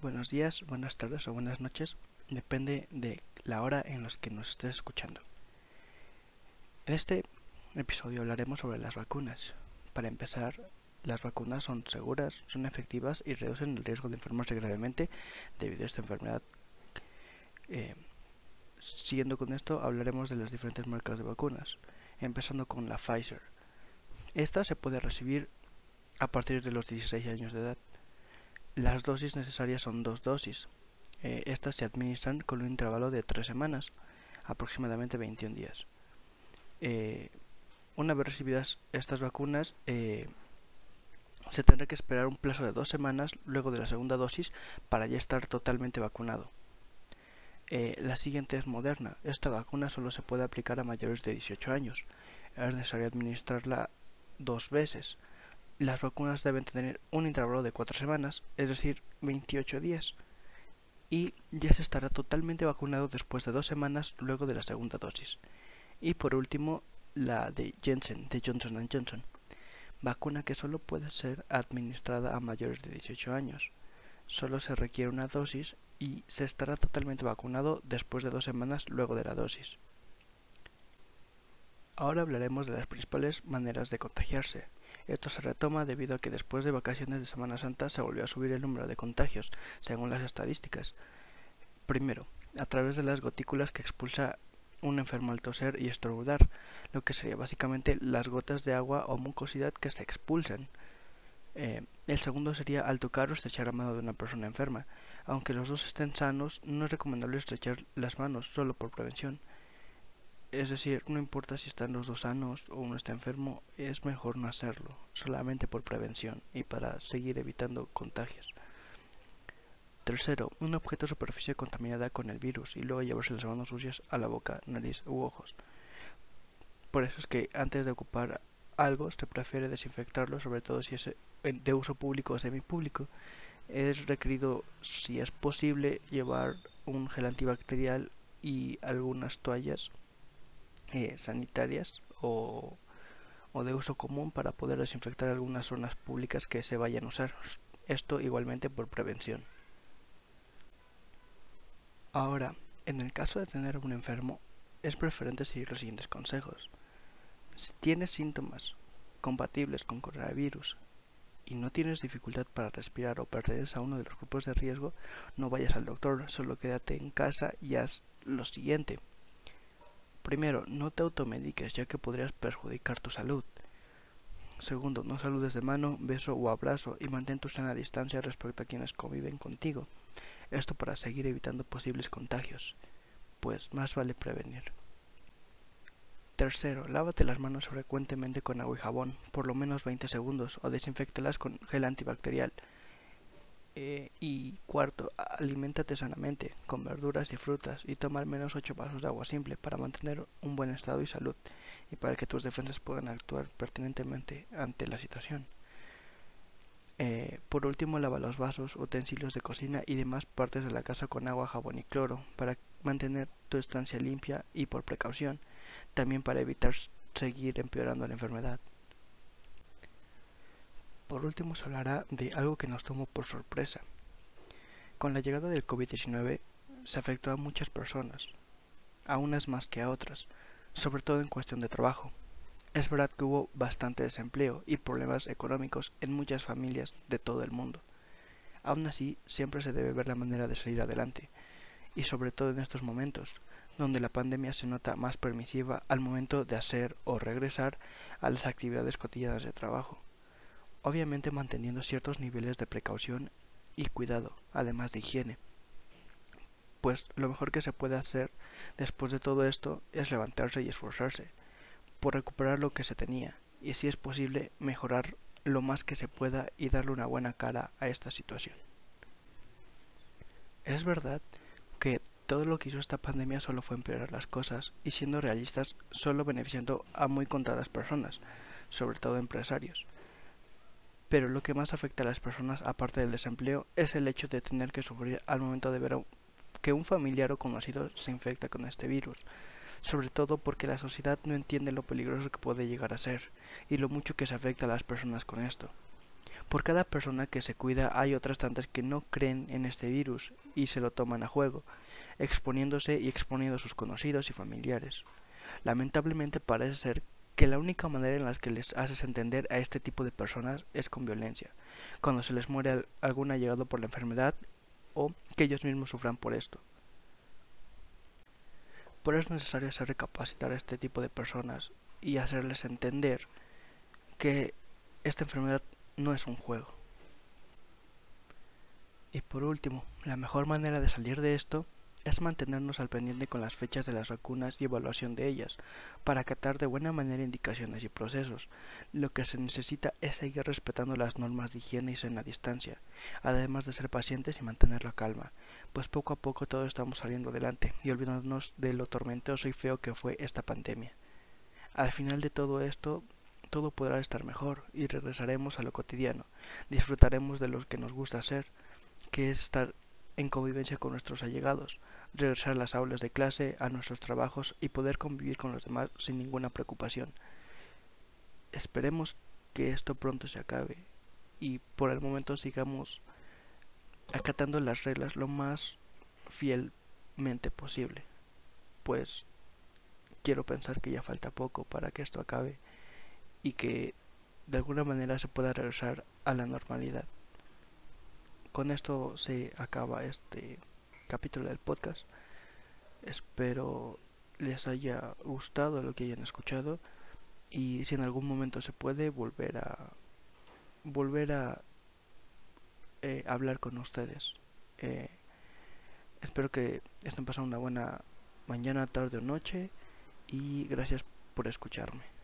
buenos días, buenas tardes o buenas noches, depende de la hora en la que nos estés escuchando. En este episodio hablaremos sobre las vacunas. Para empezar, las vacunas son seguras, son efectivas y reducen el riesgo de enfermarse gravemente debido a esta enfermedad. Eh, siguiendo con esto, hablaremos de las diferentes marcas de vacunas, empezando con la Pfizer. Esta se puede recibir a partir de los 16 años de edad. Las dosis necesarias son dos dosis. Eh, estas se administran con un intervalo de tres semanas, aproximadamente 21 días. Eh, una vez recibidas estas vacunas, eh, se tendrá que esperar un plazo de dos semanas luego de la segunda dosis para ya estar totalmente vacunado. la siguiente es Moderna. Esta vacuna solo se puede aplicar a mayores de 18 años. Es necesario administrarla dos veces las vacunas deben tener un intervalo de 4 semanas, es decir, 28 días, y ya se estará totalmente vacunado después de dos semanas luego de la segunda dosis. Y por último, la de Jensen, de Johnson Johnson, vacuna que solo puede ser administrada a mayores de 18 años. Solo se requiere una dosis y se estará totalmente vacunado después de dos semanas luego de la dosis. Ahora hablaremos de las principales maneras de contagiarse. Esto se retoma debido a que después de vacaciones de Semana Santa se volvió a subir el número de contagios, según las estadísticas. Primero, a través de las gotículas que expulsa un enfermo al toser y estornudar, lo que sería básicamente las gotas de agua o mucosidad que se expulsan. Eh, el segundo sería al tocar o estrechar la mano de una persona enferma. Aunque los dos estén sanos, no es recomendable estrechar las manos solo por prevención. Es decir, no importa si están los dos sanos o uno está enfermo, es mejor no hacerlo, solamente por prevención y para seguir evitando contagios. Tercero, un objeto o superficie contaminada con el virus y luego llevarse las manos sucias a la boca, nariz u ojos. Por eso es que antes de ocupar algo se prefiere desinfectarlo, sobre todo si es de uso público o semipúblico. Es requerido, si es posible, llevar un gel antibacterial y algunas toallas eh, sanitarias o, o de uso común para poder desinfectar algunas zonas públicas que se vayan a usar. Esto igualmente por prevención. Ahora, en el caso de tener un enfermo, es preferente seguir los siguientes consejos. Si tienes síntomas compatibles con coronavirus y no tienes dificultad para respirar o perteneces a uno de los grupos de riesgo, no vayas al doctor, solo quédate en casa y haz lo siguiente. Primero, no te automediques ya que podrías perjudicar tu salud. Segundo, no saludes de mano, beso o abrazo y mantén tu sana distancia respecto a quienes conviven contigo. Esto para seguir evitando posibles contagios, pues más vale prevenir. Tercero, lávate las manos frecuentemente con agua y jabón, por lo menos 20 segundos, o desinfectelas con gel antibacterial. Eh, y cuarto, aliméntate sanamente, con verduras y frutas, y toma al menos 8 vasos de agua simple para mantener un buen estado y salud, y para que tus defensas puedan actuar pertinentemente ante la situación. Eh, por último, lava los vasos, utensilios de cocina y demás partes de la casa con agua, jabón y cloro, para mantener tu estancia limpia y por precaución, también para evitar seguir empeorando la enfermedad. Por último se hablará de algo que nos tomó por sorpresa. Con la llegada del COVID-19 se afectó a muchas personas, a unas más que a otras, sobre todo en cuestión de trabajo. Es verdad que hubo bastante desempleo y problemas económicos en muchas familias de todo el mundo. Aún así, siempre se debe ver la manera de salir adelante, y sobre todo en estos momentos, donde la pandemia se nota más permisiva al momento de hacer o regresar a las actividades cotidianas de trabajo obviamente manteniendo ciertos niveles de precaución y cuidado, además de higiene. Pues lo mejor que se puede hacer después de todo esto es levantarse y esforzarse por recuperar lo que se tenía y si es posible mejorar lo más que se pueda y darle una buena cara a esta situación. Es verdad que todo lo que hizo esta pandemia solo fue empeorar las cosas y siendo realistas solo beneficiando a muy contadas personas, sobre todo empresarios pero lo que más afecta a las personas, aparte del desempleo, es el hecho de tener que sufrir al momento de ver que un familiar o conocido se infecta con este virus, sobre todo porque la sociedad no entiende lo peligroso que puede llegar a ser y lo mucho que se afecta a las personas con esto. Por cada persona que se cuida hay otras tantas que no creen en este virus y se lo toman a juego, exponiéndose y exponiendo a sus conocidos y familiares. Lamentablemente parece ser que la única manera en la que les haces entender a este tipo de personas es con violencia, cuando se les muere algún allegado por la enfermedad o que ellos mismos sufran por esto. Por eso es necesario hacer recapacitar a este tipo de personas y hacerles entender que esta enfermedad no es un juego. Y por último, la mejor manera de salir de esto es mantenernos al pendiente con las fechas de las vacunas y evaluación de ellas, para acatar de buena manera indicaciones y procesos. Lo que se necesita es seguir respetando las normas de higiene y la distancia, además de ser pacientes y mantener la calma, pues poco a poco todos estamos saliendo adelante y olvidándonos de lo tormentoso y feo que fue esta pandemia. Al final de todo esto, todo podrá estar mejor y regresaremos a lo cotidiano. Disfrutaremos de lo que nos gusta hacer, que es estar en convivencia con nuestros allegados, regresar a las aulas de clase, a nuestros trabajos y poder convivir con los demás sin ninguna preocupación. Esperemos que esto pronto se acabe y por el momento sigamos acatando las reglas lo más fielmente posible, pues quiero pensar que ya falta poco para que esto acabe y que de alguna manera se pueda regresar a la normalidad. Con esto se acaba este capítulo del podcast. Espero les haya gustado lo que hayan escuchado y si en algún momento se puede volver a volver a eh, hablar con ustedes. Eh, espero que estén pasando una buena mañana, tarde o noche y gracias por escucharme.